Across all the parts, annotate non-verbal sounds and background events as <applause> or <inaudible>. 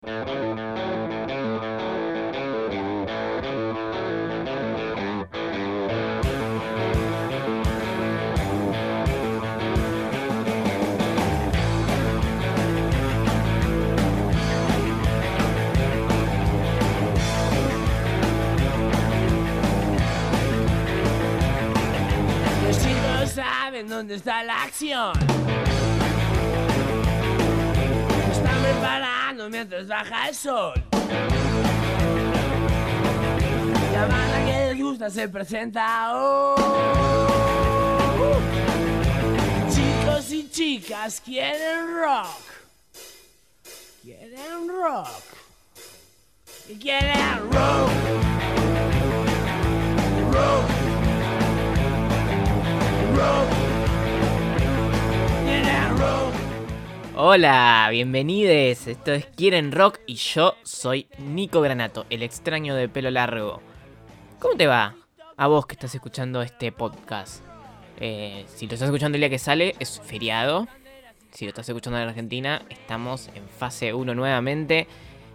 Los chicos saben dónde está la acción. Mientras baja el sol. La banda que les gusta se presenta hoy. Chicos y chicas quieren rock. Quieren rock. Y quieren rock. Rock. Rock. Hola, bienvenidos. Esto es Quieren Rock y yo soy Nico Granato, el extraño de pelo largo. ¿Cómo te va? A vos que estás escuchando este podcast. Eh, si lo estás escuchando el día que sale, es feriado. Si lo estás escuchando en Argentina, estamos en fase 1 nuevamente.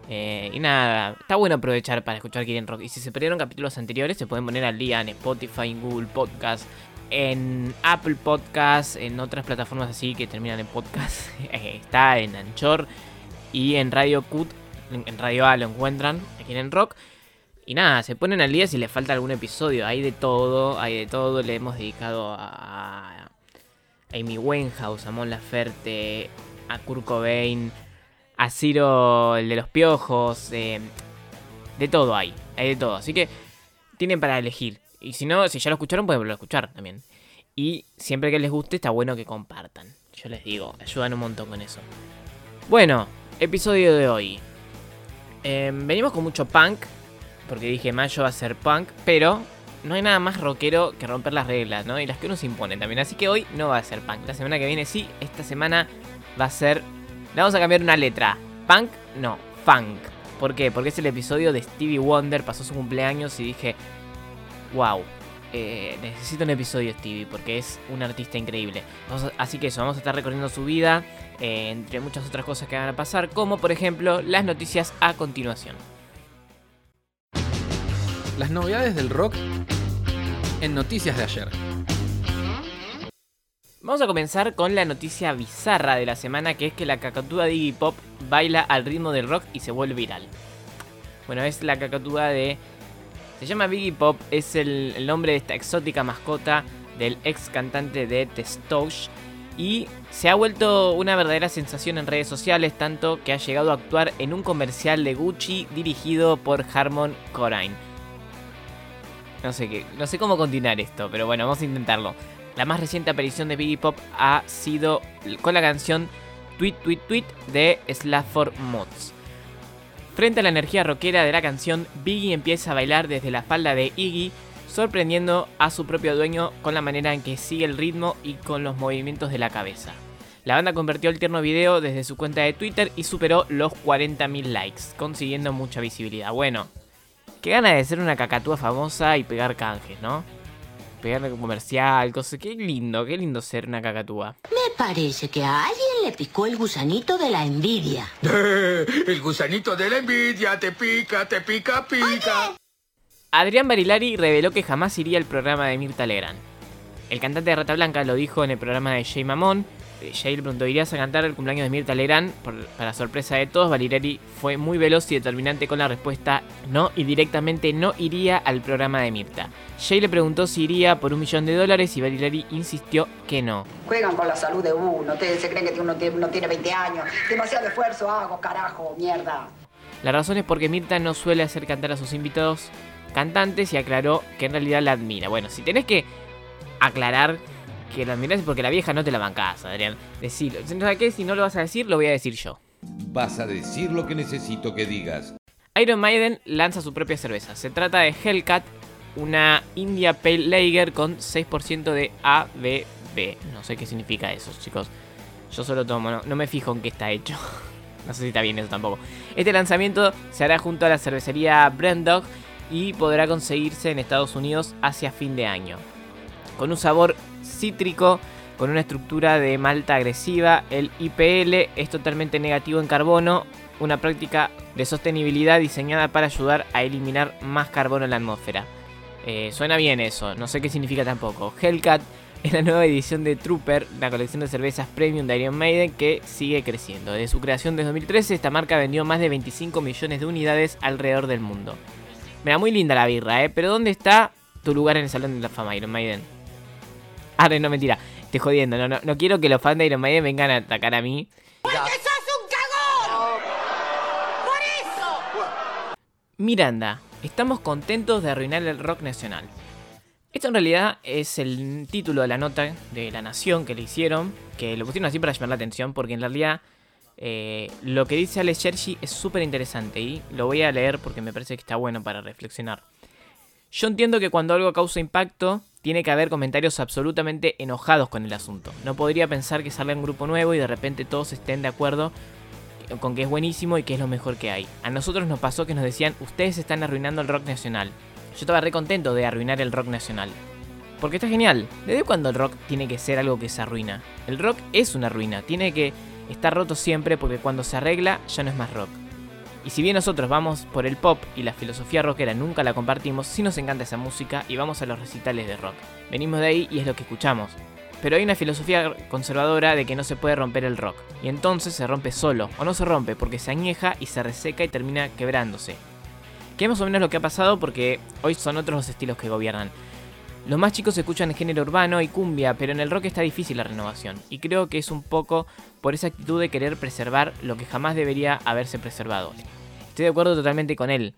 Eh, y nada, está bueno aprovechar para escuchar Quieren Rock. Y si se perdieron capítulos anteriores, se pueden poner al día en Spotify, en Google Podcast, en Apple Podcast, en otras plataformas así que terminan en podcast. <laughs> Eh, Está en Anchor y en Radio Cut, en Radio A lo encuentran, aquí en Rock. Y nada, se ponen al día si les falta algún episodio. Hay de todo, hay de todo. Le hemos dedicado a, a Amy Winehouse, a Mon Laferte, a Kurt Cobain, a Ciro, el de los piojos. eh, de todo hay, hay de todo. Así que tienen para elegir. Y si no, si ya lo escucharon, pueden volver a escuchar también. Y siempre que les guste, está bueno que compartan. Yo les digo, ayudan un montón con eso. Bueno, episodio de hoy. Em, venimos con mucho punk, porque dije mayo va a ser punk, pero no hay nada más rockero que romper las reglas, ¿no? Y las que uno se impone también. Así que hoy no va a ser punk. La semana que viene sí, esta semana va a ser. Le vamos a cambiar una letra. Punk, no, funk. ¿Por qué? Porque es el episodio de Stevie Wonder, pasó su cumpleaños y dije, wow, eh, necesito un episodio Stevie porque es un artista increíble. Vamos a- así que eso, vamos a estar recorriendo su vida, eh, entre muchas otras cosas que van a pasar, como por ejemplo las noticias a continuación. Las novedades del rock en noticias de ayer. Vamos a comenzar con la noticia bizarra de la semana, que es que la cacatúa de Iggy Pop baila al ritmo del rock y se vuelve viral. Bueno, es la cacatúa de... Se llama Biggie Pop, es el, nombre de esta exótica mascota del ex cantante de The Stooges y se ha vuelto una verdadera sensación en redes sociales, tanto que ha llegado a actuar en un comercial de Gucci dirigido por Harmon Corrine. No sé qué, no sé cómo continuar esto, pero bueno, vamos a intentarlo. La más reciente aparición de Biggie Pop ha sido con la canción Tweet Tweet Tweet de Slafford Mods. Frente a la energía rockera de la canción, Biggie empieza a bailar desde la falda de Iggy, sorprendiendo a su propio dueño con la manera en que sigue el ritmo y con los movimientos de la cabeza. La banda convirtió el tierno video desde su cuenta de Twitter y superó los 40.000 likes, consiguiendo mucha visibilidad. Bueno, qué gana de ser una cacatúa famosa y pegar canjes, ¿no? Pegarle un comercial, cosas. Qué lindo, qué lindo ser una cacatúa. Me parece que alguien le picó el gusanito de la envidia. <laughs> El gusanito de la envidia te pica, te pica, pica. Adrián Barilari reveló que jamás iría al programa de Mirta Legrand. El cantante de Rata Blanca lo dijo en el programa de Jay Mamón. Eh, Jay le preguntó, ¿irías a cantar el cumpleaños de Mirta Legrand? Por- para sorpresa de todos, Barilari fue muy veloz y determinante con la respuesta no y directamente no iría al programa de Mirta. Jay le preguntó si iría por un millón de dólares y Barilari insistió que no. Juegan con la salud de uno. Ustedes se creen que uno tiene, uno tiene 20 años. Demasiado esfuerzo hago, carajo, mierda. La razón es porque Mirta no suele hacer cantar a sus invitados cantantes y aclaró que en realidad la admira. Bueno, si tenés que aclarar que la admiras es porque la vieja no te la bancás, Adrián. Decilo. ¿Sabes qué? Si no lo vas a decir, lo voy a decir yo. Vas a decir lo que necesito que digas. Iron Maiden lanza su propia cerveza. Se trata de Hellcat, una India Pale Lager con 6% de ABV. No sé qué significa eso, chicos. Yo solo tomo, no, no me fijo en qué está hecho. <laughs> No sé si está bien eso tampoco. Este lanzamiento se hará junto a la cervecería Brandog y podrá conseguirse en Estados Unidos hacia fin de año. Con un sabor cítrico con una estructura de malta agresiva. El IPL es totalmente negativo en carbono, una práctica de sostenibilidad diseñada para ayudar a eliminar más carbono en la atmósfera. Eh, suena bien eso, no sé qué significa tampoco. Hellcat es la nueva edición de Trooper, la colección de cervezas premium de Iron Maiden que sigue creciendo. Desde su creación desde 2013, esta marca vendió más de 25 millones de unidades alrededor del mundo. Mira, muy linda la birra, ¿eh? Pero ¿dónde está tu lugar en el Salón de la Fama, Iron Maiden? Ah, no, mentira. Estoy jodiendo. No, no, no quiero que los fans de Iron Maiden vengan a atacar a mí. Miranda, estamos contentos de arruinar el rock nacional. Esto en realidad es el título de la nota de La Nación que le hicieron, que lo pusieron así para llamar la atención, porque en realidad eh, lo que dice Alex Cherchi es súper interesante y lo voy a leer porque me parece que está bueno para reflexionar. Yo entiendo que cuando algo causa impacto, tiene que haber comentarios absolutamente enojados con el asunto. No podría pensar que salga un grupo nuevo y de repente todos estén de acuerdo con que es buenísimo y que es lo mejor que hay. A nosotros nos pasó que nos decían, ustedes están arruinando el rock nacional. Yo estaba re contento de arruinar el rock nacional. Porque está genial. ¿Desde cuándo el rock tiene que ser algo que se arruina? El rock es una ruina, tiene que estar roto siempre porque cuando se arregla ya no es más rock. Y si bien nosotros vamos por el pop y la filosofía rockera nunca la compartimos, sí nos encanta esa música y vamos a los recitales de rock. Venimos de ahí y es lo que escuchamos. Pero hay una filosofía conservadora de que no se puede romper el rock. Y entonces se rompe solo, o no se rompe porque se añeja y se reseca y termina quebrándose. Que es más o menos lo que ha pasado porque hoy son otros los estilos que gobiernan. Los más chicos escuchan el género urbano y cumbia, pero en el rock está difícil la renovación. Y creo que es un poco por esa actitud de querer preservar lo que jamás debería haberse preservado. Estoy de acuerdo totalmente con él.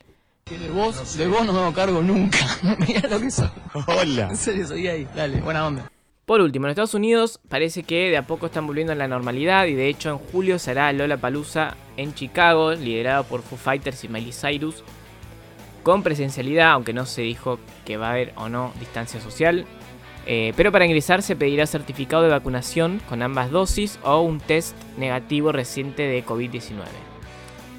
De vos, de vos no me hago cargo nunca. <laughs> Mirá lo que soy. Hola. En serio, soy gay. Dale, buena onda. Por último, en Estados Unidos parece que de a poco están volviendo a la normalidad y de hecho en julio será Lola Palusa en Chicago, liderado por Foo Fighters y Miley Cyrus, con presencialidad, aunque no se dijo que va a haber o no distancia social. Eh, pero para ingresar se pedirá certificado de vacunación con ambas dosis o un test negativo reciente de COVID-19.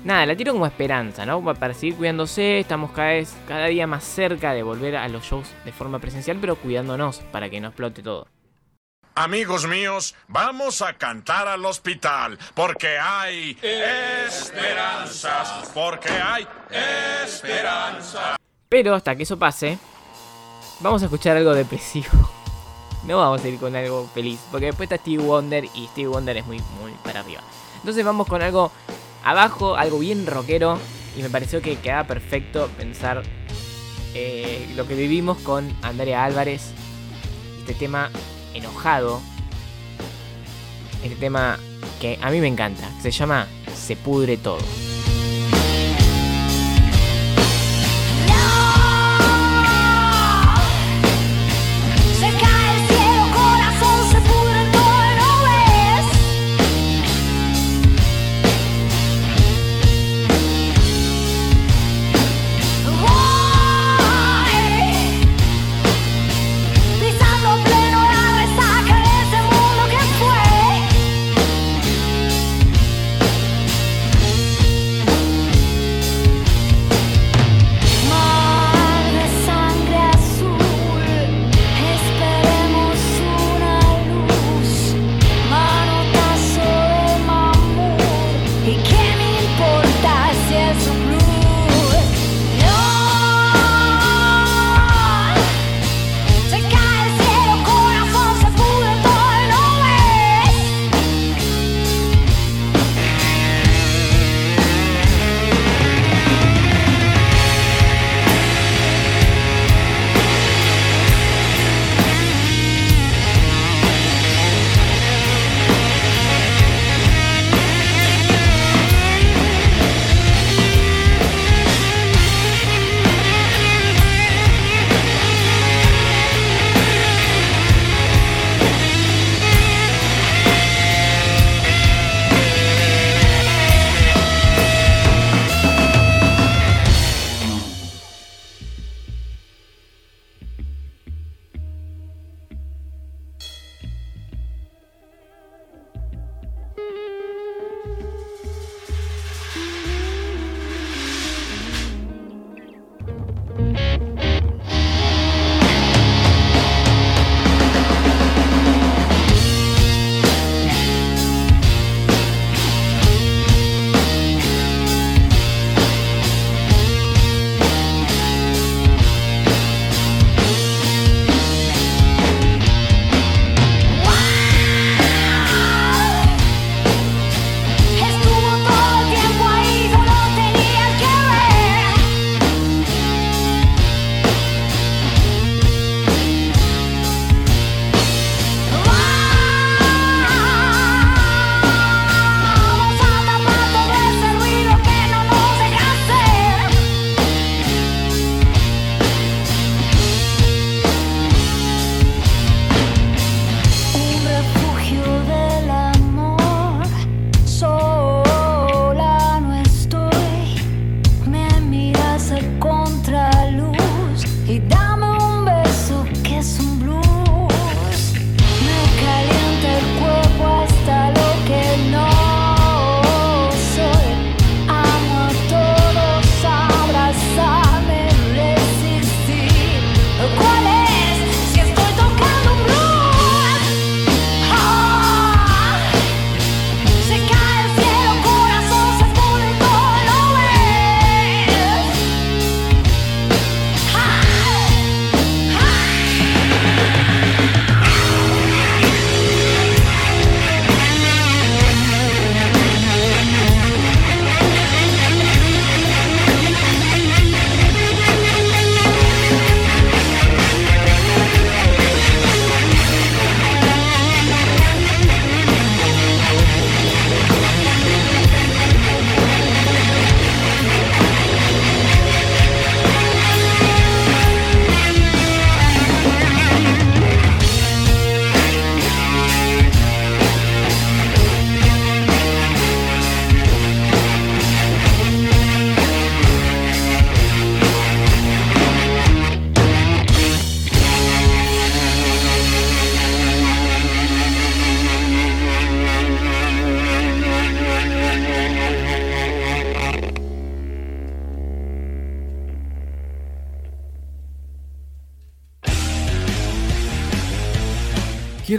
Nada, la tiro como esperanza, ¿no? Para seguir cuidándose, estamos cada, día más cerca de volver a los shows de forma presencial, pero cuidándonos para que no explote todo. Amigos míos, vamos a cantar al hospital porque hay esperanzas, porque hay esperanza. Pero hasta que eso pase, vamos a escuchar algo depresivo. No vamos a ir con algo feliz, porque después está Steve Wonder y Steve Wonder es muy, muy para arriba. Entonces vamos con algo abajo, algo bien rockero. Y me pareció que quedaba perfecto pensar eh, lo que vivimos con Andrea Álvarez. Este tema enojado. Este tema que a mí me encanta. Se llama Se pudre todo.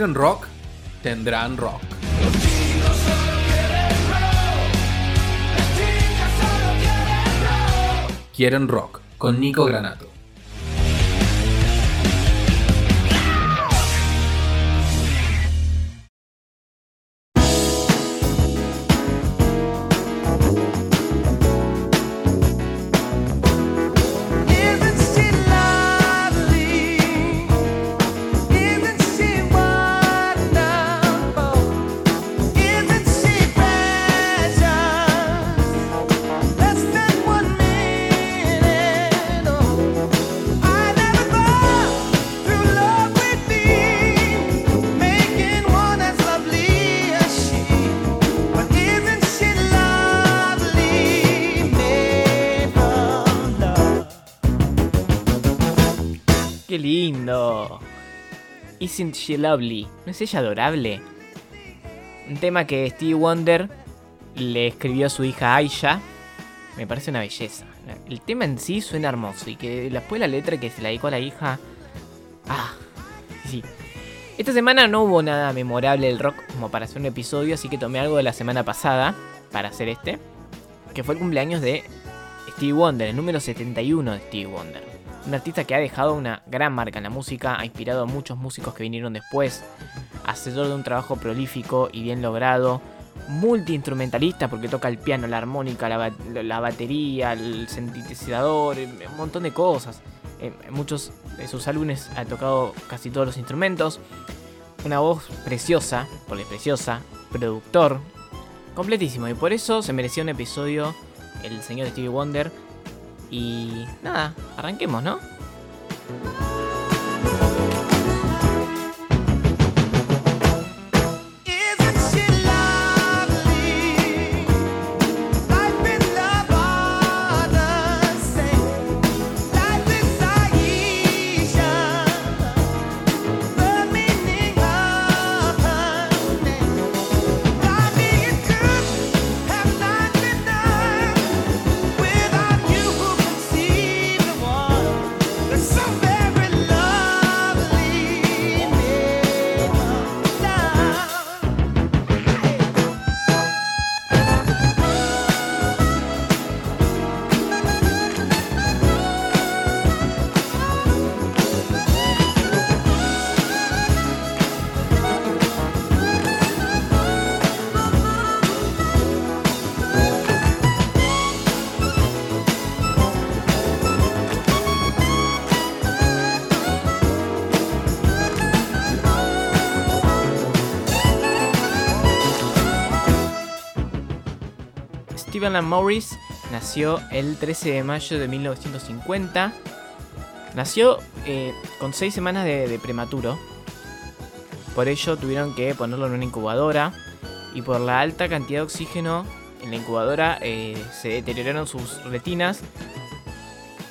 Quieren rock, tendrán rock. Quieren rock con Nico Granato. Isn't she lovely? ¿No es ella adorable? Un tema que Stevie Wonder le escribió a su hija Aisha. Me parece una belleza. El tema en sí suena hermoso y que después la letra que se la dedicó a la hija. Ah, sí. Esta semana no hubo nada memorable del rock como para hacer un episodio, así que tomé algo de la semana pasada para hacer este. Que fue el cumpleaños de Stevie Wonder, el número 71 de Stevie Wonder. Un artista que ha dejado una gran marca en la música, ha inspirado a muchos músicos que vinieron después, hacedor de un trabajo prolífico y bien logrado, multiinstrumentalista porque toca el piano, la armónica, la, ba- la batería, el sintetizador, eh, un montón de cosas. En en muchos de sus álbumes ha tocado casi todos los instrumentos. Una voz preciosa, porque es preciosa, productor, completísimo. Y por eso se merecía un episodio el señor Stevie Wonder. Y nada, arranquemos, ¿no? Stephen Alan Morris nació el 13 de mayo de 1950. Nació eh, con 6 semanas de, prematuro. Por ello tuvieron que ponerlo en una incubadora. Y por la alta cantidad de oxígeno en la incubadora eh, se deterioraron sus retinas.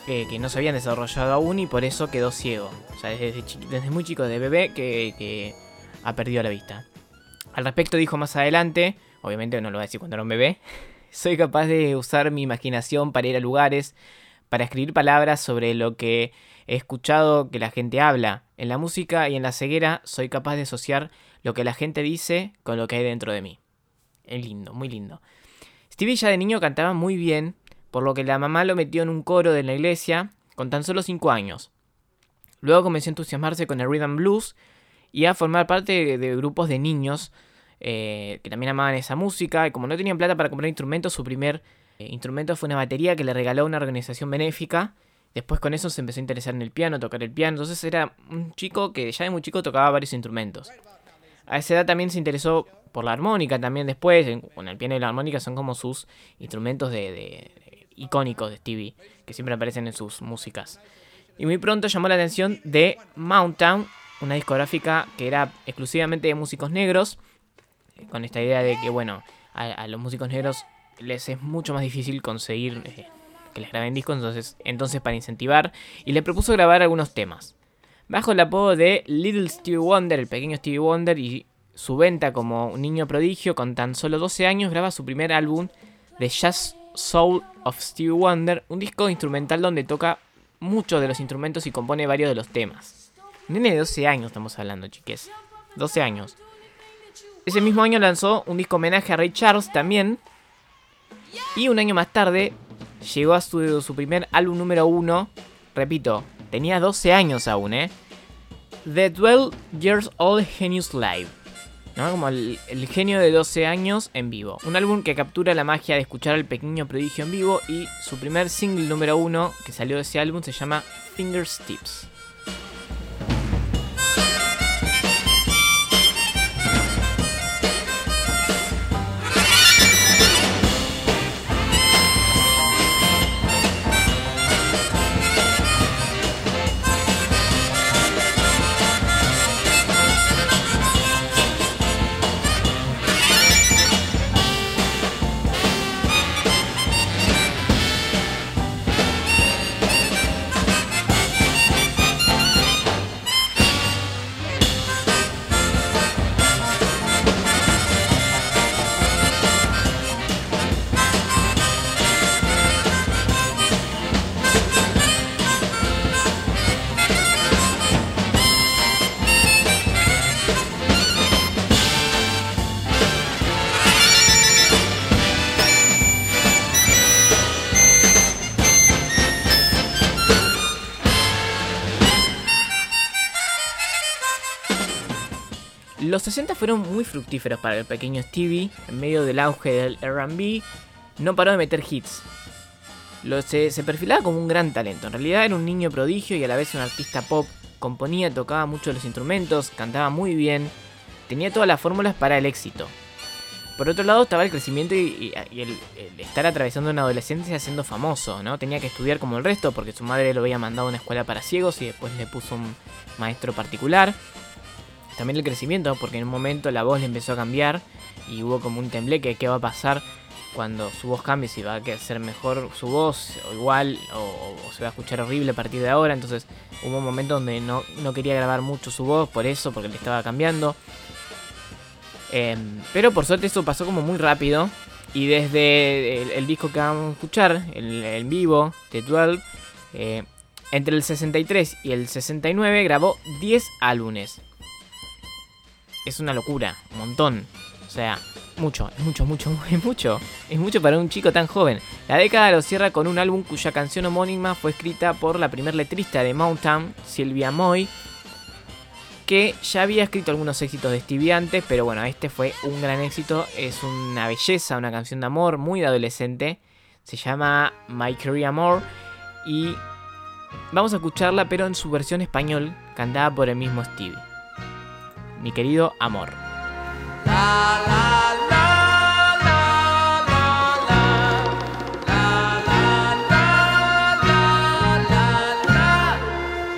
eh, que no se habían desarrollado aún y por eso quedó ciego. O sea, desde muy chico, de bebé, que, que ha perdido la vista. Al respecto dijo más adelante, obviamente no lo voy a decir cuando era un bebé, soy capaz de usar mi imaginación para ir a lugares, para escribir palabras sobre lo que he escuchado que la gente habla. En la música y en la ceguera soy capaz de asociar lo que la gente dice con lo que hay dentro de mí. Es lindo, muy lindo. Stevie ya de niño cantaba muy bien, por lo que la mamá lo metió en un coro de la iglesia con tan solo 5 años. Luego comenzó a entusiasmarse con el rhythm blues y a formar parte de, grupos de niños eh, que también amaban esa música. Y como no tenían plata para comprar instrumentos, su primer eh, instrumento fue una batería que le regaló una organización benéfica. Después con eso se empezó a interesar en el piano, tocar el piano. Entonces era un chico que ya de muy chico tocaba varios instrumentos. A esa edad también se interesó por la armónica también después. Con el piano y la armónica son como sus instrumentos de, icónicos de Stevie, que siempre aparecen en sus músicas. Y muy pronto llamó la atención de Mountown, una discográfica que era exclusivamente de músicos negros, con esta idea de que, bueno, a, los músicos negros les es mucho más difícil conseguir eh, que les graben discos, entonces, entonces para incentivar, y le propuso grabar algunos temas. Bajo el apodo de Little Stevie Wonder, el pequeño Stevie Wonder, y su venta como un niño prodigio, con tan solo 12 años, graba su primer álbum, The Jazz Soul of Stevie Wonder, un disco instrumental donde toca muchos de los instrumentos y compone varios de los temas. Nene de 12 años estamos hablando, chiques. 12 años. Ese mismo año lanzó un disco homenaje a Ray Charles también. Y un año más tarde llegó a su, su primer álbum número uno. Repito, tenía 12 años aún, ¿eh? The 12 Years Old Genius Live. ¿no? Como el, genio de 12 años en vivo. Un álbum que captura la magia de escuchar al pequeño prodigio en vivo. Y su primer single número uno que salió de ese álbum se llama Fingertips. Fructíferos para el pequeño Stevie. En medio del auge del RB, no paró de meter hits. Lo, se, perfilaba como un gran talento. En realidad era un niño prodigio y a la vez un artista pop. Componía, tocaba mucho los instrumentos, cantaba muy bien. Tenía todas las fórmulas para el éxito. Por otro lado estaba el crecimiento y, el estar atravesando una adolescencia siendo famoso, ¿no? Tenía que estudiar como el resto porque su madre lo había mandado a una escuela para ciegos y después le puso un maestro particular. También el crecimiento, porque en un momento la voz le empezó a cambiar y hubo como un tembleque. ¿Qué va a pasar cuando su voz cambie? Si va a ser mejor su voz o igual o, se va a escuchar horrible a partir de ahora. Entonces hubo un momento donde no, no quería grabar mucho su voz por eso, porque le estaba cambiando. Em, pero por suerte eso pasó como muy rápido. Y desde el, el disco que vamos a escuchar, el en vivo, de 12, eh, entre el 63 y el 69 grabó 10 álbumes. Es una locura, un montón. O sea, mucho, mucho, mucho, <laughs> es mucho. Es mucho para un chico tan joven. La década lo cierra con un álbum cuya canción homónima fue escrita por la primer letrista de Mountain, Silvia Moy, que ya había escrito algunos éxitos de Stevie antes, pero bueno, este fue un gran éxito. Es una belleza, una canción de amor muy de adolescente. Se llama My Career Amor y vamos a escucharla, pero en su versión español, cantada por el mismo Stevie. Mi querido amor.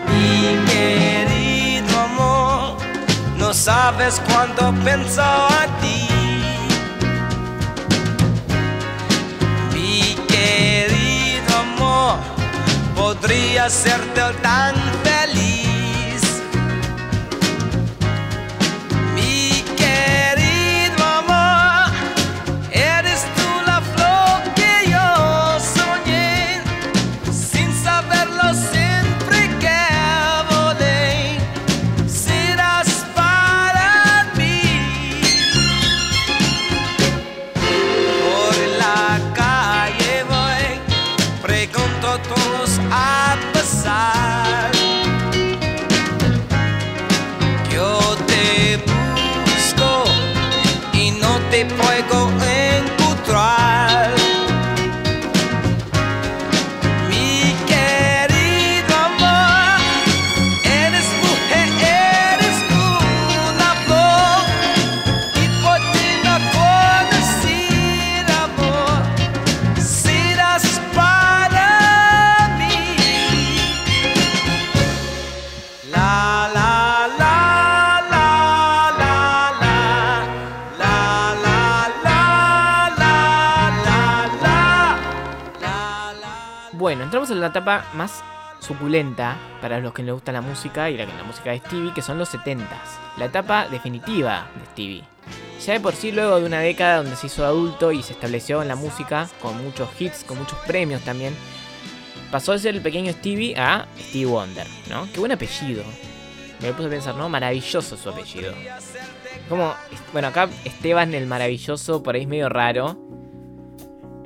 Mi querido amor, no sabes cuánto pienso a ti. Mi querido amor, podría serte tan feliz. Para los que les gusta la música y la, la música de Stevie, que son los 70s. La etapa definitiva de Stevie. Ya de por sí, luego de una década donde se hizo adulto y se estableció en la música, con muchos hits, con muchos premios también, pasó de ser el pequeño Stevie a Stevie Wonder, ¿no? Qué buen apellido. me puse a pensar, ¿no? Maravilloso su apellido. Como, bueno, acá Esteban el Maravilloso, por ahí es medio raro.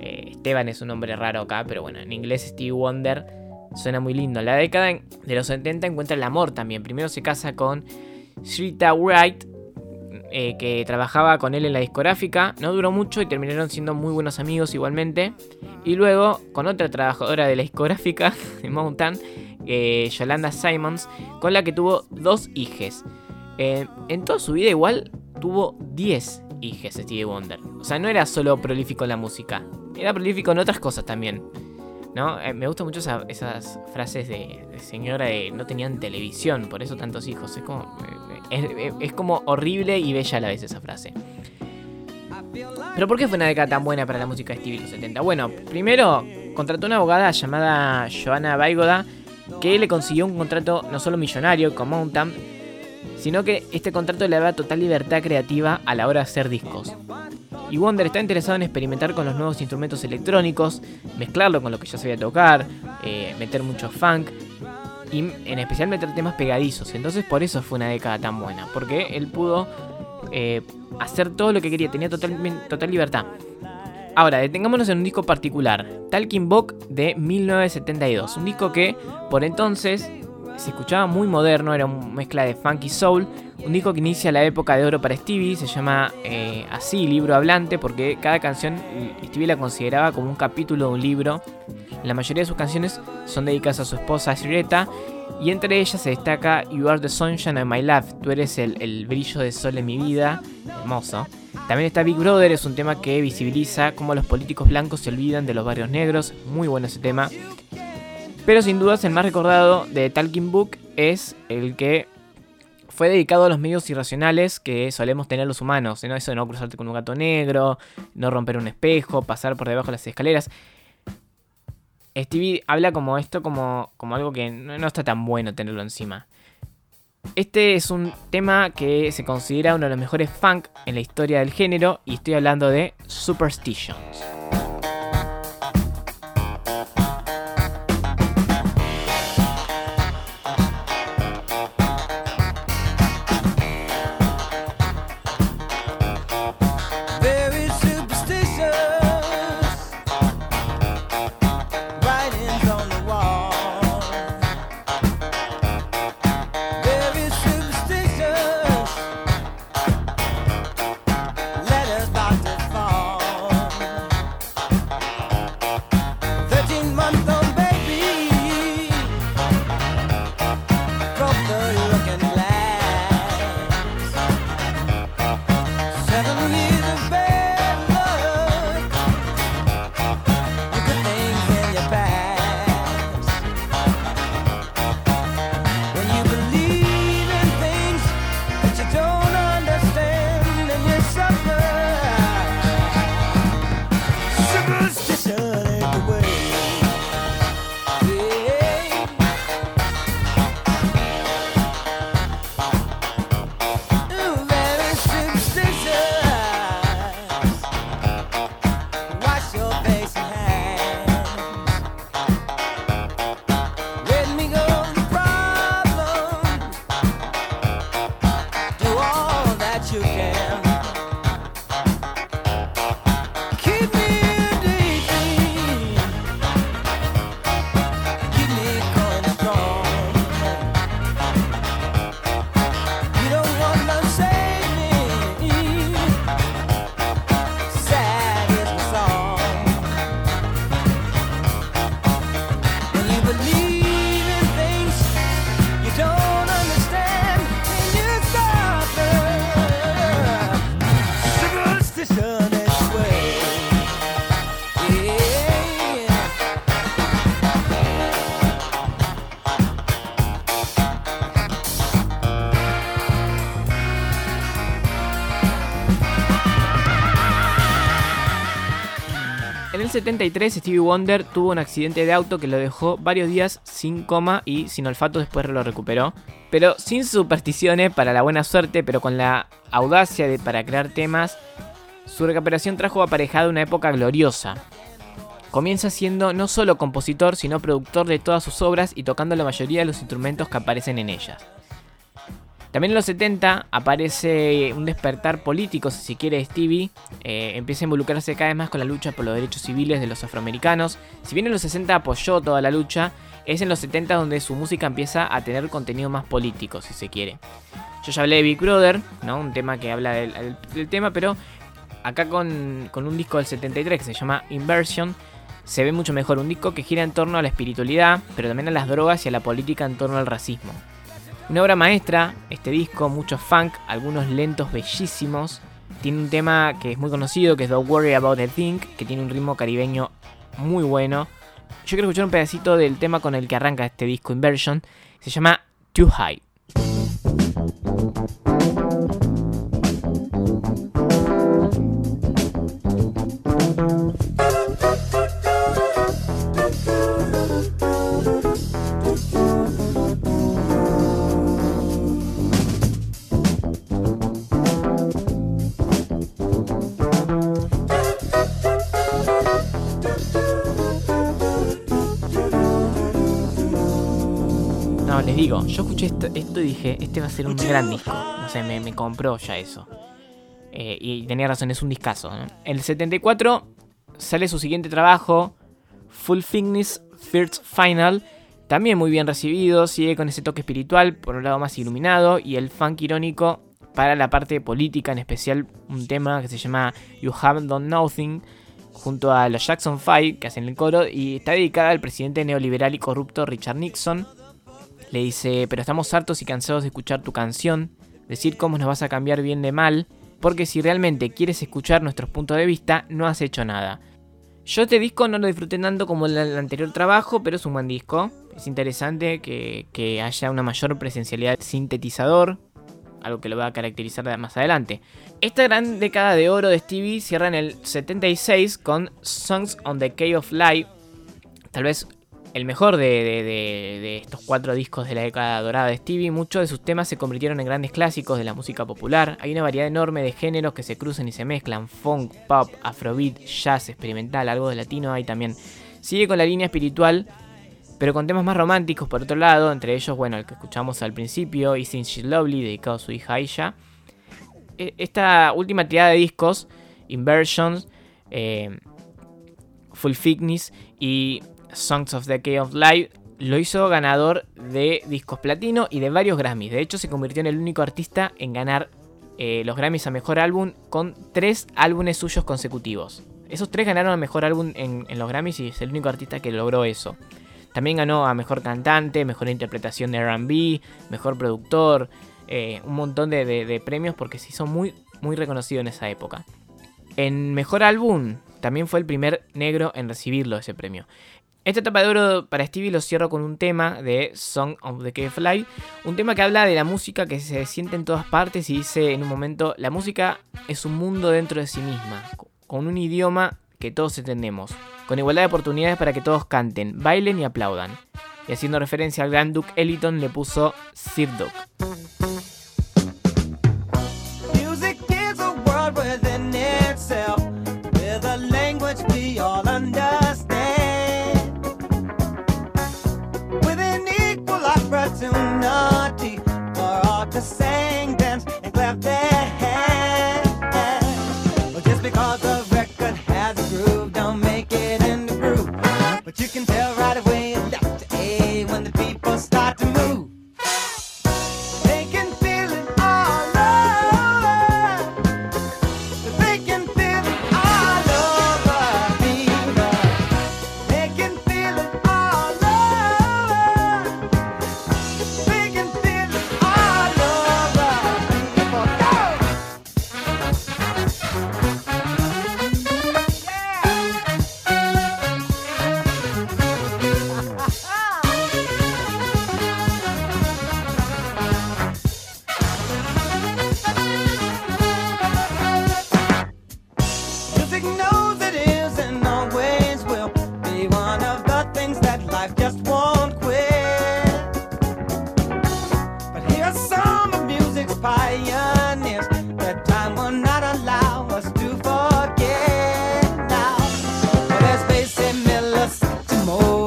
Eh, Esteban es un nombre raro acá, pero bueno, en inglés Stevie Wonder suena muy lindo. La década de los 70 encuentra el amor también. Primero se casa con Shrita Wright, eh, que trabajaba con él en la discográfica. No duró mucho y terminaron siendo muy buenos amigos igualmente. Y luego con otra trabajadora de la discográfica <laughs> de Mountain, eh, Yolanda Simons, con la que tuvo dos hijes. Eh, en toda su vida igual tuvo 10 hijes Stevie Wonder. O sea, no era solo prolífico en la música, era prolífico en otras cosas también. ¿No? Eh, me gustan mucho esa- esas frases de, señora de no tenían televisión, por eso tantos hijos. Es como, eh, es, es como horrible y bella a la vez esa frase. Pero ¿por qué fue una década tan buena para la música Stevie en los 70? Bueno, primero contrató una abogada llamada Joanna Baigoda que le consiguió un contrato no solo millonario con Mountain, sino que este contrato le daba total libertad creativa a la hora de hacer discos. Y Wonder está interesado en experimentar con los nuevos instrumentos electrónicos, mezclarlo con lo que ya sabía tocar, eh, meter mucho funk y en especial meter temas pegadizos. Entonces por eso fue una década tan buena, porque él pudo eh, hacer todo lo que quería, tenía total, total libertad. Ahora, detengámonos en un disco particular, Talking Book de 1972, un disco que por entonces se escuchaba muy moderno, era una mezcla de funk y soul, un disco que inicia la época de oro para Stevie, se llama eh, así, libro hablante, porque cada canción Stevie la consideraba como un capítulo de un libro. La mayoría de sus canciones son dedicadas a su esposa Sireta, y entre ellas se destaca You Are the Sunshine of My Life, tú eres el, el brillo de sol en mi vida, hermoso. También está Big Brother, es un tema que visibiliza cómo los políticos blancos se olvidan de los barrios negros, muy bueno ese tema. Pero sin dudas el más recordado de Talking Book es el que fue dedicado a los medios irracionales que solemos tener los humanos. ¿no? Eso de no cruzarte con un gato negro, no romper un espejo, pasar por debajo de las escaleras. Stevie habla como esto, como, como algo que no, no está tan bueno tenerlo encima. Este es un tema que se considera uno de los mejores funk en la historia del género y estoy hablando de Superstitions. En 1973 Stevie Wonder tuvo un accidente de auto que lo dejó varios días sin coma y sin olfato, después lo recuperó. Pero sin supersticiones, para la buena suerte, pero con la audacia de, para crear temas, su recuperación trajo aparejada una época gloriosa. Comienza siendo no solo compositor, sino productor de todas sus obras y tocando la mayoría de los instrumentos que aparecen en ellas. También en los 70 aparece un despertar político, si se quiere, Stevie. Eh, empieza a involucrarse cada vez más con la lucha por los derechos civiles de los afroamericanos. Si bien en los 60 apoyó toda la lucha, es en los 70 donde su música empieza a tener contenido más político, si se quiere. Yo ya hablé de Big Brother, ¿no? Un tema que habla del, del- del tema, pero acá con, con un disco del 73 que se llama Inversion, se ve mucho mejor. Un disco que gira en torno a la espiritualidad, pero también a las drogas y a la política en torno al racismo. Una obra maestra, este disco, mucho funk, algunos lentos bellísimos. Tiene un tema que es muy conocido, que es Don't Worry About a Thing, que tiene un ritmo caribeño muy bueno. Yo quiero escuchar un pedacito del tema con el que arranca este disco Inversion. Se llama Too High. No, les digo, yo escuché esto, esto y dije, este va a ser un gran disco. No sé, me, me compró ya eso. Eh, y tenía razón, es un discazo. ¿no? En el 74 sale su siguiente trabajo, Full Fitness First Final. También muy bien recibido, sigue con ese toque espiritual, por un lado más iluminado, y el funk irónico para la parte política, en especial un tema que se llama You Haven't Done Nothing, junto a los Jackson 5 que hacen el coro, y está dedicada al presidente neoliberal y corrupto Richard Nixon. Le dice, pero estamos hartos y cansados de escuchar tu canción, decir cómo nos vas a cambiar bien de mal, porque si realmente quieres escuchar nuestros puntos de vista, no has hecho nada. Yo este disco no lo disfruté tanto como el, anterior trabajo, pero es un buen disco. Es interesante que, que haya una mayor presencialidad de sintetizador, algo que lo va a caracterizar más adelante. Esta gran década de oro de Stevie cierra en el 76 con Songs on the Key of Life, tal vez el mejor de, estos cuatro discos de la década dorada de Stevie. Muchos de sus temas se convirtieron en grandes clásicos de la música popular. Hay una variedad enorme de géneros que se cruzan y se mezclan: funk, pop, afrobeat, jazz, experimental, algo de latino hay también. Sigue con la línea espiritual, pero con temas más románticos por otro lado, entre ellos, bueno, el que escuchamos al principio, Isn't She Lovely, dedicado a su hija Aisha. E- Esta última tirada de discos, Inversions, eh, Full Fitness y Songs of the Key of Life, lo hizo ganador de discos platino y de varios Grammys. De hecho, se convirtió en el único artista en ganar eh, los Grammys a mejor álbum con tres álbumes suyos consecutivos. Esos tres ganaron a mejor álbum en, los Grammys y es el único artista que logró eso. También ganó a mejor cantante, mejor interpretación de RB, mejor productor, eh, un montón de premios porque se hizo muy, muy reconocido en esa época. En mejor álbum, también fue el primer negro en recibirlo ese premio. De oro para Stevie lo cierro con un tema de Song of the Fly, un tema que habla de la música que se siente en todas partes y dice en un momento, la música es un mundo dentro de sí misma, co- con un idioma que todos entendemos, con igualdad de oportunidades para que todos canten, bailen y aplaudan. Y haciendo referencia al gran Duke Ellington le puso Sir Duke.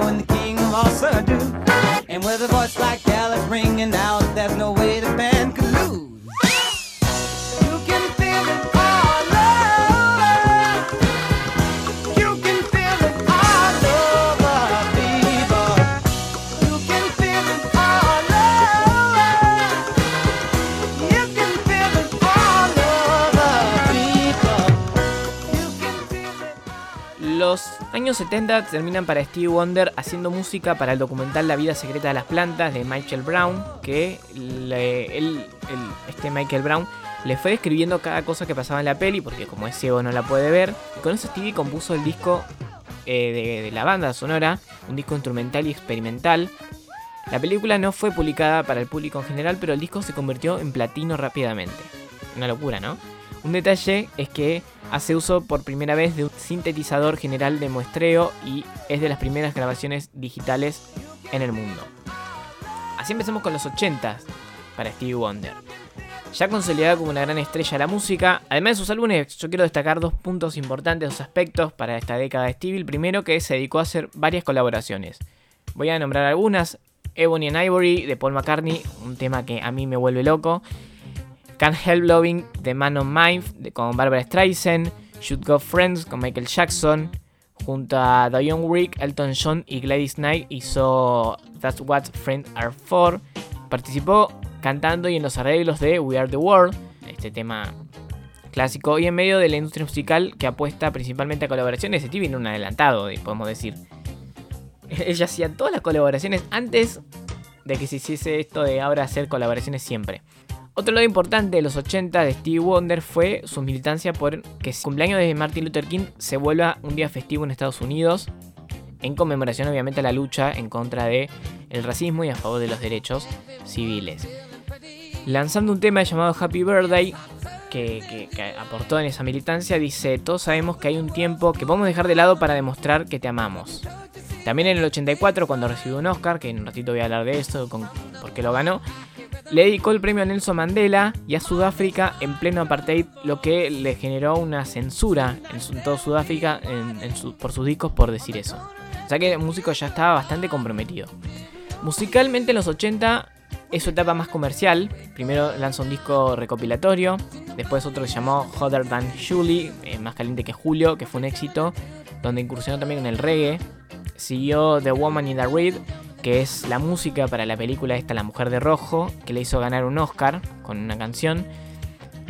And the King of all Surdo. And with a voice like Alice ringing out, there's no way the band Años 70 terminan para Stevie Wonder haciendo música para el documental La vida secreta de las plantas de Michael Brown, que él- este Michael Brown le fue describiendo cada cosa que pasaba en la peli, porque como es ciego no la puede ver. Y con eso Stevie compuso el disco eh, de la banda sonora, un disco instrumental y experimental. La película no fue publicada para el público en general, pero el disco se convirtió en platino rápidamente. Una locura, ¿no? Un detalle es que hace uso por primera vez de un sintetizador general de muestreo y es de las primeras grabaciones digitales en el mundo. Así empezamos con los 80s para Stevie Wonder. Ya consolidada como una gran estrella de la música, además de sus álbumes, yo quiero destacar dos puntos importantes, dos aspectos para esta década de Stevie. El primero que se dedicó a hacer varias colaboraciones. Voy a nombrar algunas. Ebony and Ivory de Paul McCartney, un tema que a mí me vuelve loco. Can't Help Loving de Man on Mind con Barbara Streisand. Should Go Friends con Michael Jackson. Junto a Dionne Warwick, Elton John y Gladys Knight hizo That's What Friends Are For. Participó cantando y en los arreglos de We Are the World, este tema clásico, y en medio de la industria musical que apuesta principalmente a colaboraciones. Stevie viene un adelantado, podemos decir. <laughs> Ella hacía todas las colaboraciones antes de que se hiciese esto de ahora hacer colaboraciones siempre. Otro lado importante de los 80 de Stevie Wonder fue su militancia por que el cumpleaños de Martin Luther King se vuelva un día festivo en Estados Unidos, en conmemoración obviamente a la lucha en contra el racismo y a favor de los derechos civiles. Lanzando un tema llamado Happy Birthday, que aportó en esa militancia, dice, todos sabemos que hay un tiempo que podemos dejar de lado para demostrar que te amamos. También en el 84, cuando recibió un Oscar, que en un ratito voy a hablar de esto, con, porque lo ganó, le dedicó el premio a Nelson Mandela y a Sudáfrica en pleno apartheid, lo que le generó una censura en, su- todo Sudáfrica en- su- por sus discos por decir eso. O sea que el músico ya estaba bastante comprometido. Musicalmente en los 80 es su etapa más comercial. Primero lanza un disco recopilatorio, después otro que se llamó Hotter Than Julie, eh, más caliente que Julio, que fue un éxito, donde incursionó también en el reggae. Siguió The Woman in the Red, que es la música para la película esta La Mujer de Rojo, que le hizo ganar un Oscar con una canción.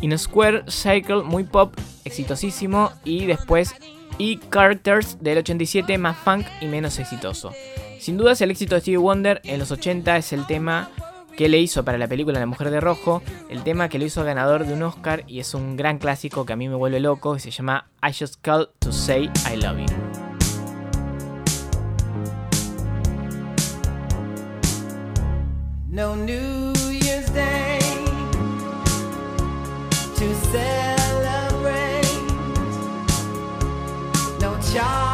In Square Cycle, muy pop, exitosísimo. Y después E Characters del 87, más funk y menos exitoso. Sin dudas el éxito de Stevie Wonder en los 80 es el tema que le hizo para la película La Mujer de Rojo, el tema que le hizo ganador de un Oscar y es un gran clásico que a mí me vuelve loco, y se llama I Just Called to Say I Love You. No New Year's Day to celebrate. No chocolate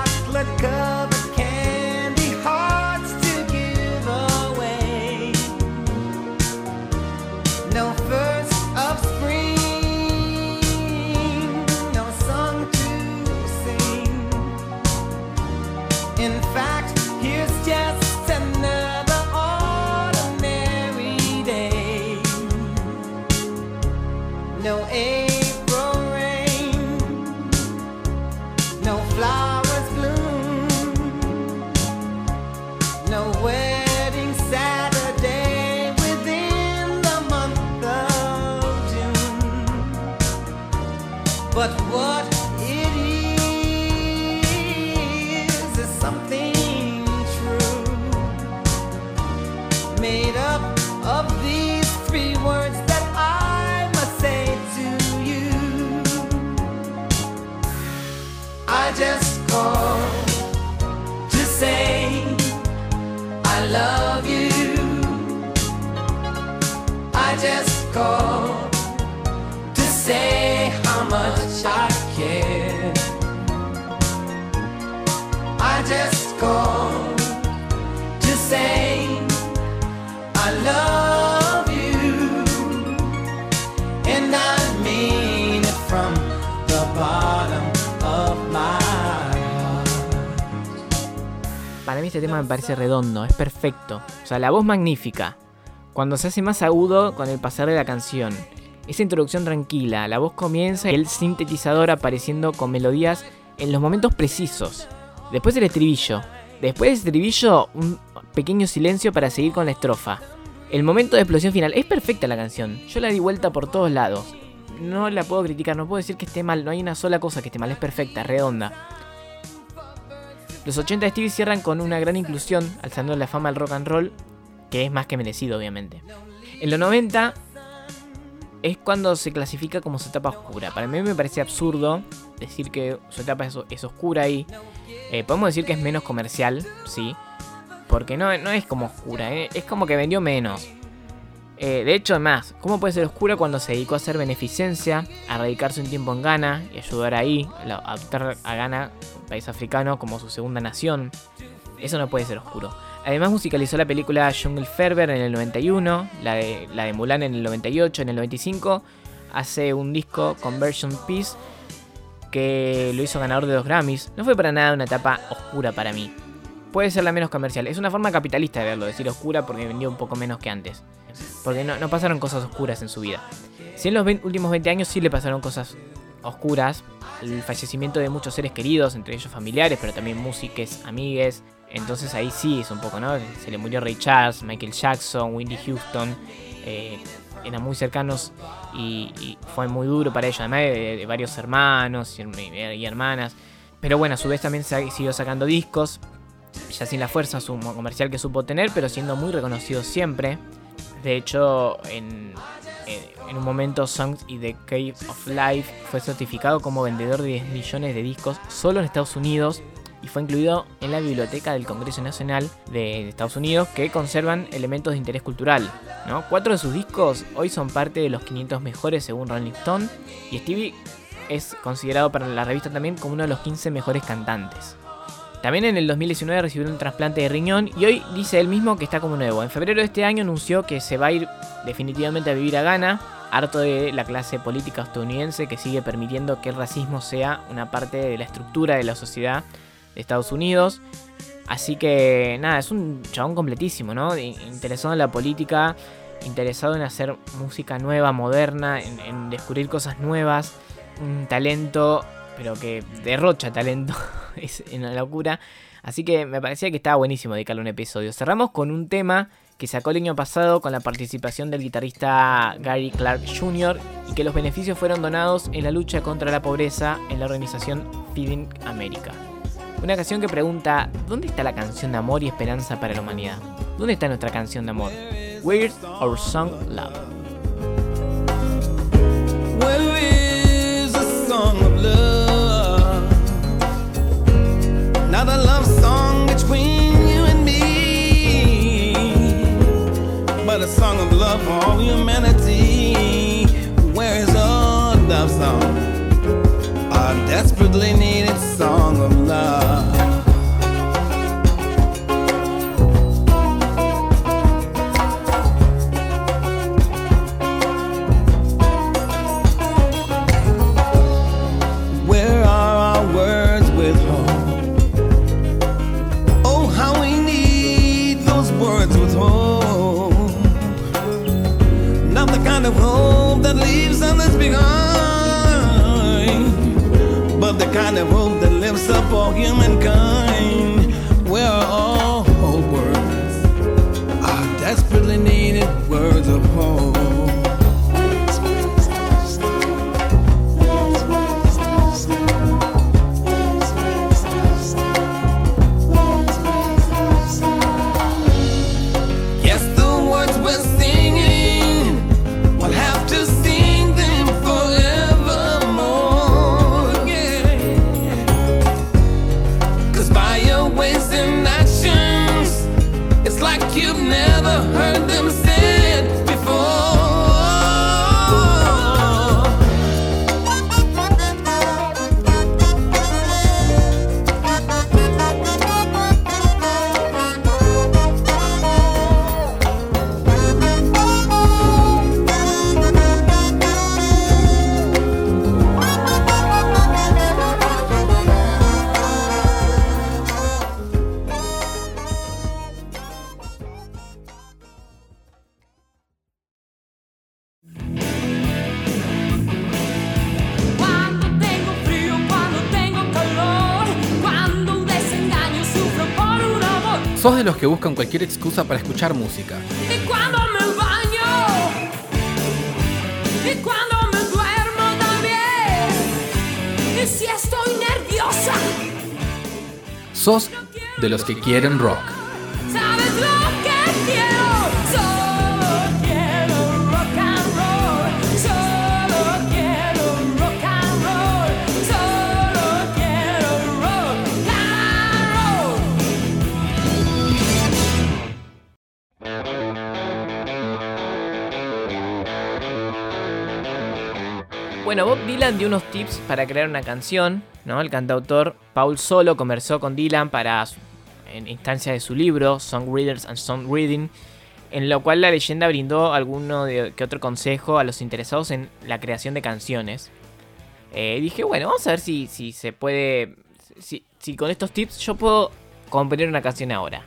Para mí este tema me parece redondo, es perfecto. O sea, la voz magnífica. Cuando se hace más agudo con el pasar de la canción. Esa introducción tranquila, la voz comienza y el sintetizador apareciendo con melodías en los momentos precisos. Después el estribillo. Después del estribillo, un pequeño silencio para seguir con la estrofa. El momento de explosión final. Es perfecta la canción. Yo la di vuelta por todos lados. No la puedo criticar, no puedo decir que esté mal. No hay una sola cosa que esté mal. Es perfecta, redonda. Los 80 de Stevie cierran con una gran inclusión, alzando la fama al rock and roll, que es más que merecido, obviamente. En los 90 es cuando se clasifica como su etapa oscura. Para mí me parece absurdo decir que su etapa es, es oscura y eh, podemos decir que es menos comercial, sí. Porque no, no es como oscura, eh, es como que vendió menos. Eh, de hecho, más, ¿cómo puede ser oscura cuando se dedicó a hacer beneficencia, a radicarse un tiempo en Ghana y ayudar ahí, a adoptar a Ghana, un país africano, como su segunda nación? Eso no puede ser oscuro. Además musicalizó la película Jungle Fever en el 91, la de, la de Mulan en el 98, en el 95. Hace un disco, Conversion Peace, que lo hizo ganador de dos Grammys. No fue para nada una etapa oscura para mí. Puede ser la menos comercial. Es una forma capitalista de verlo, decir oscura porque vendió un poco menos que antes. Porque no, no pasaron cosas oscuras en su vida. Si en los últimos 20 años sí le pasaron cosas oscuras, el fallecimiento de muchos seres queridos, entre ellos familiares, pero también músicos, amigues. Entonces ahí sí es un poco, ¿no? Se le murió Ray Charles, Michael Jackson, Windy Houston. Eh, eran muy cercanos y, fue muy duro para ellos, además de, varios hermanos y, hermanas. Pero bueno, a su vez también siguió sacando discos, ya sin la fuerza su comercial que supo tener, pero siendo muy reconocido siempre. De hecho, en, en un momento Songs y The Cave of Life fue certificado como vendedor de 10 millones de discos solo en Estados Unidos y fue incluido en la biblioteca del Congreso Nacional de Estados Unidos que conservan elementos de interés cultural. Cuatro de sus discos hoy son parte de los 500 mejores según Rolling Stone y Stevie es considerado para la revista también como uno de los 15 mejores cantantes. También en el 2019 recibió un trasplante de riñón y hoy dice él mismo que está como nuevo. En febrero de este año anunció que se va a ir definitivamente a vivir a Ghana, harto de la clase política estadounidense que sigue permitiendo que el racismo sea una parte de la estructura de la sociedad de Estados Unidos. Así que nada, es un chabón completísimo, ¿no? Interesado en la política, interesado en hacer música nueva, moderna, en, en descubrir cosas nuevas, un talento, pero que derrocha talento, <laughs> es una locura. Así que me parecía que estaba buenísimo dedicarle un episodio. Cerramos con un tema que sacó el año pasado con la participación del guitarrista Gary Clark Jr. y que los beneficios fueron donados en la lucha contra la pobreza en la organización Feeding America. Una canción que pregunta, ¿dónde está la canción de amor y esperanza para la humanidad? ¿Dónde está nuestra canción de amor? Where's our song love? Where is the song of love? Not a love song between you and me, but a song of love for all humanity. Where is our love song? Our desperately needed never heard cualquier excusa para escuchar música. Y cuando me baño, y cuando me duermo también. Y si estoy nerviosa, sos de los que quieren rock. Dio unos tips para crear una canción, ¿no? El cantautor Paul Solo conversó con Dylan para en instancia de su libro Song Readers and Song Reading, en lo cual la leyenda brindó alguno de, que otro consejo a los interesados en la creación de canciones. Eh, dije, bueno, vamos a ver si, si se puede, si, si con estos tips yo puedo componer una canción ahora.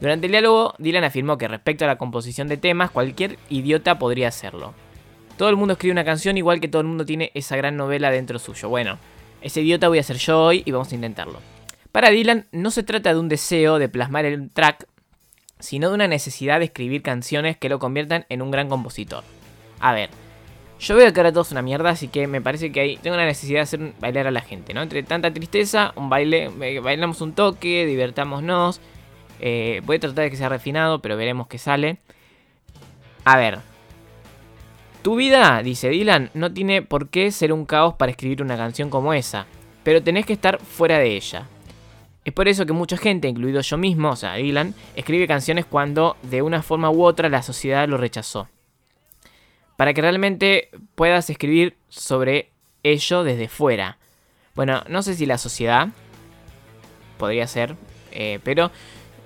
Durante el diálogo, Dylan afirmó que respecto a la composición de temas, cualquier idiota podría hacerlo. Todo el mundo escribe una canción igual que todo el mundo tiene esa gran novela dentro suyo. Bueno, ese idiota voy a ser yo hoy y vamos a intentarlo. Para Dylan no se trata de un deseo de plasmar el track, sino de una necesidad de escribir canciones que lo conviertan en un gran compositor. A ver, yo veo que ahora todo es una mierda, así que me parece que hay, tengo una necesidad de hacer bailar a la gente, ¿no? Entre tanta tristeza, un baile, eh, bailamos un toque, divertámonos. Eh, voy a tratar de que sea refinado, pero veremos qué sale. A ver, tu vida, dice Dylan, no tiene por qué ser un caos para escribir una canción como esa, pero tenés que estar fuera de ella. Es por eso que mucha gente, incluido yo mismo, o sea, Dylan, escribe canciones cuando de una forma u otra la sociedad lo rechazó. Para que realmente puedas escribir sobre ello desde fuera. Bueno, no sé si la sociedad podría ser, eh, pero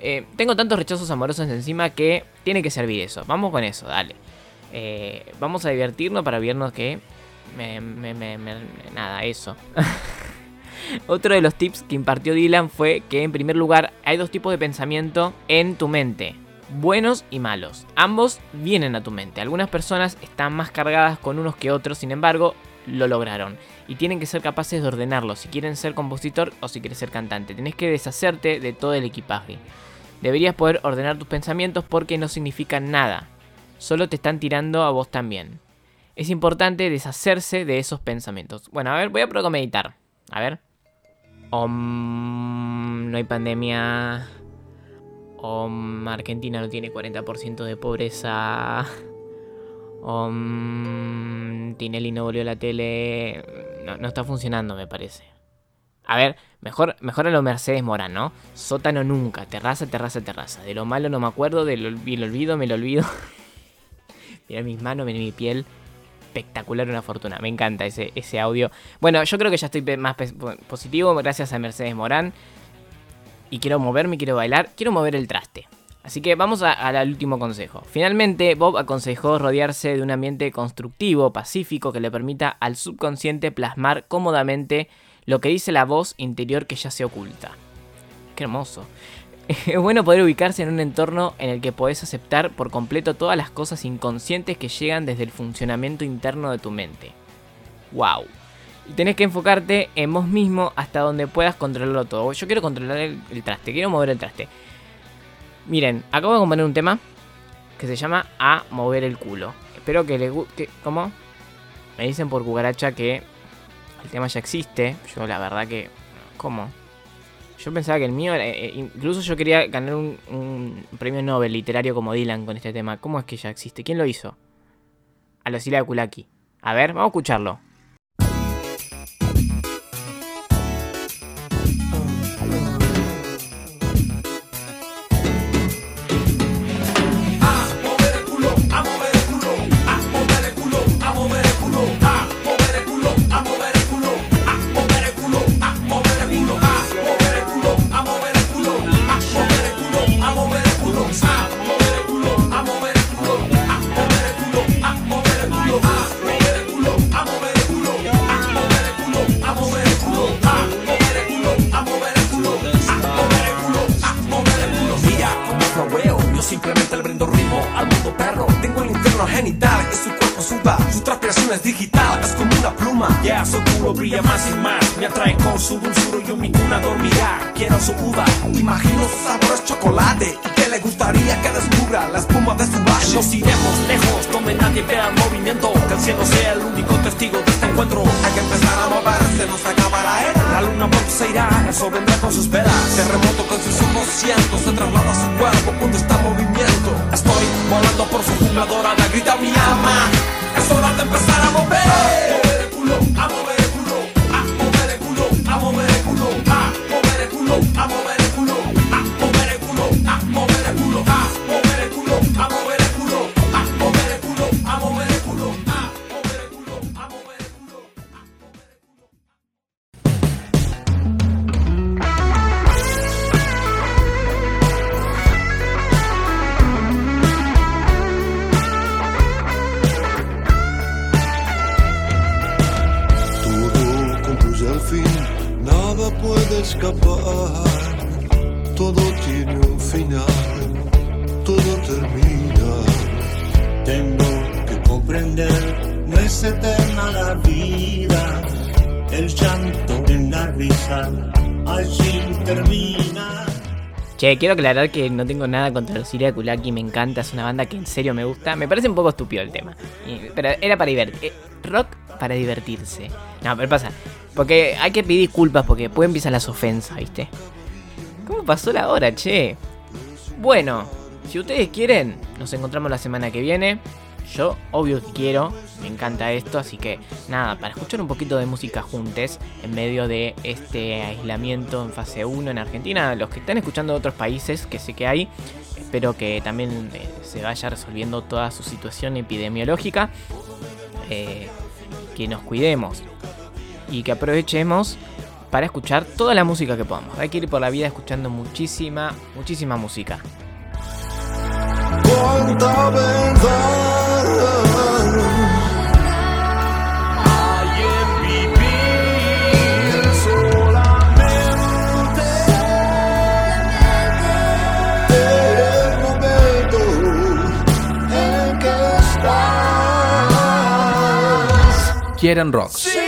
eh, tengo tantos rechazos amorosos encima que tiene que servir eso. Vamos con eso, dale. Eh, vamos a divertirnos para vernos que... me- nada, eso. <laughs> Otro de los tips que impartió Dylan fue que en primer lugar hay dos tipos de pensamiento en tu mente. Buenos y malos. Ambos vienen a tu mente. Algunas personas están más cargadas con unos que otros, sin embargo, lo lograron. Y tienen que ser capaces de ordenarlo si quieren ser compositor o si quieres ser cantante. Tenés que deshacerte de todo el equipaje. Deberías poder ordenar tus pensamientos porque no significan nada. Solo te están tirando a vos también. Es importante deshacerse de esos pensamientos. Bueno, a ver, voy a probar. A ver. Om, no hay pandemia. Om, Argentina no tiene 40% de pobreza. Om, Tinelli no volvió la tele. No, está funcionando, me parece. A ver, mejor, mejor a lo Mercedes Morán, ¿no? Sótano nunca, terraza, terraza, terraza. De lo malo no me acuerdo, de lo, me lo olvido, me lo olvido. <laughs> Mira mis manos, mira mi piel. Espectacular, una fortuna. Me encanta ese, ese audio. Bueno, yo creo que ya estoy más positivo gracias a Mercedes Morán. Y quiero moverme, quiero bailar, quiero mover el traste. Así que vamos al último consejo. Finalmente, Bob aconsejó rodearse de un ambiente constructivo, pacífico, que le permita al subconsciente plasmar cómodamente lo que dice la voz interior que ya se oculta. Qué hermoso. <laughs> Es bueno poder ubicarse en un entorno en el que podés aceptar por completo todas las cosas inconscientes que llegan desde el funcionamiento interno de tu mente. ¡Wow! Y tenés que enfocarte en vos mismo hasta donde puedas controlarlo todo. Yo quiero controlar el, el traste, quiero mover el traste. Miren, acabo de componer un tema que se llama A mover el culo. Espero que les guste. ¿Cómo? Me dicen por cucaracha que el tema ya existe. Yo la verdad que... ¿Cómo? Yo pensaba que el mío, era- eh, incluso yo quería ganar un, premio Nobel literario como Dylan con este tema. ¿Cómo es que ya existe? ¿Quién lo hizo? A la Sila de Kulaki. A ver, vamos a escucharlo. Ya su culo brilla más y más, me atrae con su dulzura y mi cuna dormirá. Quiero su uva, imagino su sabor es chocolate y que le gustaría que descubra la espuma de su valle. Nos iremos lejos, donde nadie vea el movimiento, que el cielo sea el único testigo de este encuentro. Hay que empezar a moverse, no se acaba la era. La luna pronto se irá, el sol vendrá con sus velas. Terremoto con sus ojos cientos se traslada a su cuerpo cuando está en movimiento. Estoy volando por su jungla dorada, grita mi alma. Es hora de empezar a mover. Che, quiero aclarar que no tengo nada contra Lucilia Kulaki, me encanta, es una banda que en serio me gusta. Me parece un poco estúpido el tema, pero era para divertir. Rock para divertirse. No, pero pasa, porque hay que pedir disculpas porque después empiezan las ofensas, ¿viste? ¿Cómo pasó la hora, che? Bueno, si ustedes quieren, nos encontramos la semana que viene. Yo, obvio que quiero, me encanta esto, así que nada, para escuchar un poquito de música juntes en medio de este aislamiento en fase 1 en Argentina, los que están escuchando de otros países, que sé que hay, espero que también eh, se vaya resolviendo toda su situación epidemiológica, eh, que nos cuidemos y que aprovechemos para escuchar toda la música que podamos. Hay que ir por la vida escuchando muchísima, muchísima música. Cuánta verdad hay en vivir solamente el momento en que estás. Quieren rock. Sí,